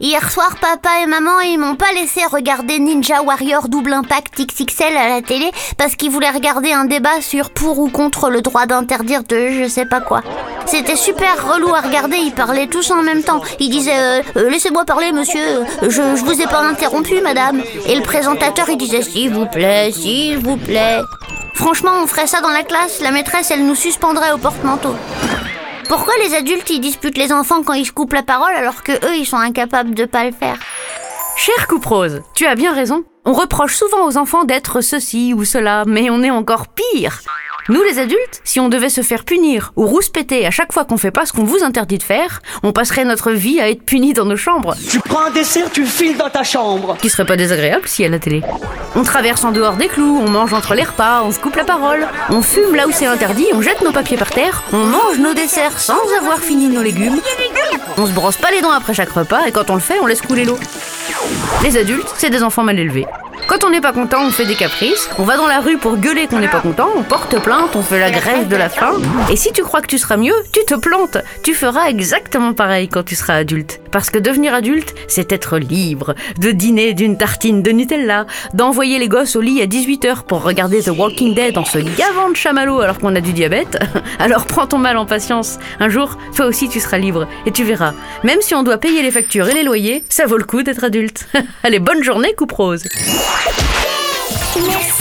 hier soir papa et maman ils m'ont pas laissé regarder Ninja Warrior Double Impact XXL à la télé parce qu'ils voulaient regarder un débat sur pour ou contre le droit d'interdire de je sais pas quoi. C'était super relou à regarder, ils parlaient tous en même temps. Ils disaient euh, euh, laissez-moi parler monsieur, je, je vous ai pas interrompu madame. Et le présentateur il disait s'il vous plaît, s'il vous plaît. Franchement on ferait ça dans la classe, la maîtresse elle nous suspendrait au porte-manteau. Pourquoi les adultes ils disputent les enfants quand ils se coupent la parole alors que eux ils sont incapables de pas le faire Cher Couperose, tu as bien raison. On reproche souvent aux enfants d'être ceci ou cela, mais on est encore pire. Nous les adultes, si on devait se faire punir ou rouspéter à chaque fois qu'on fait pas ce qu'on vous interdit de faire, on passerait notre vie à être punis dans nos chambres. Tu prends un dessert, tu le files dans ta chambre. Qui serait pas désagréable si à la télé. On traverse en dehors des clous, on mange entre les repas, on se coupe la parole, on fume là où c'est interdit, on jette nos papiers par terre, on mange nos desserts sans avoir fini nos légumes, on se brosse pas les dents après chaque repas et quand on le fait, on laisse couler l'eau. Les adultes, c'est des enfants mal élevés. Quand on n'est pas content, on fait des caprices, on va dans la rue pour gueuler qu'on n'est pas content, on porte plainte, on fait la grève de la faim. Et si tu crois que tu seras mieux, tu te plantes. Tu feras exactement pareil quand tu seras adulte. Parce que devenir adulte, c'est être libre, de dîner d'une tartine de Nutella, d'envoyer les gosses au lit à 18h pour regarder The Walking Dead en se gavant de chamallow alors qu'on a du diabète. Alors prends ton mal en patience. Un jour, toi aussi tu seras libre. Et tu verras, même si on doit payer les factures et les loyers, ça vaut le coup d'être adulte. Allez, bonne journée, coupe rose. Mix.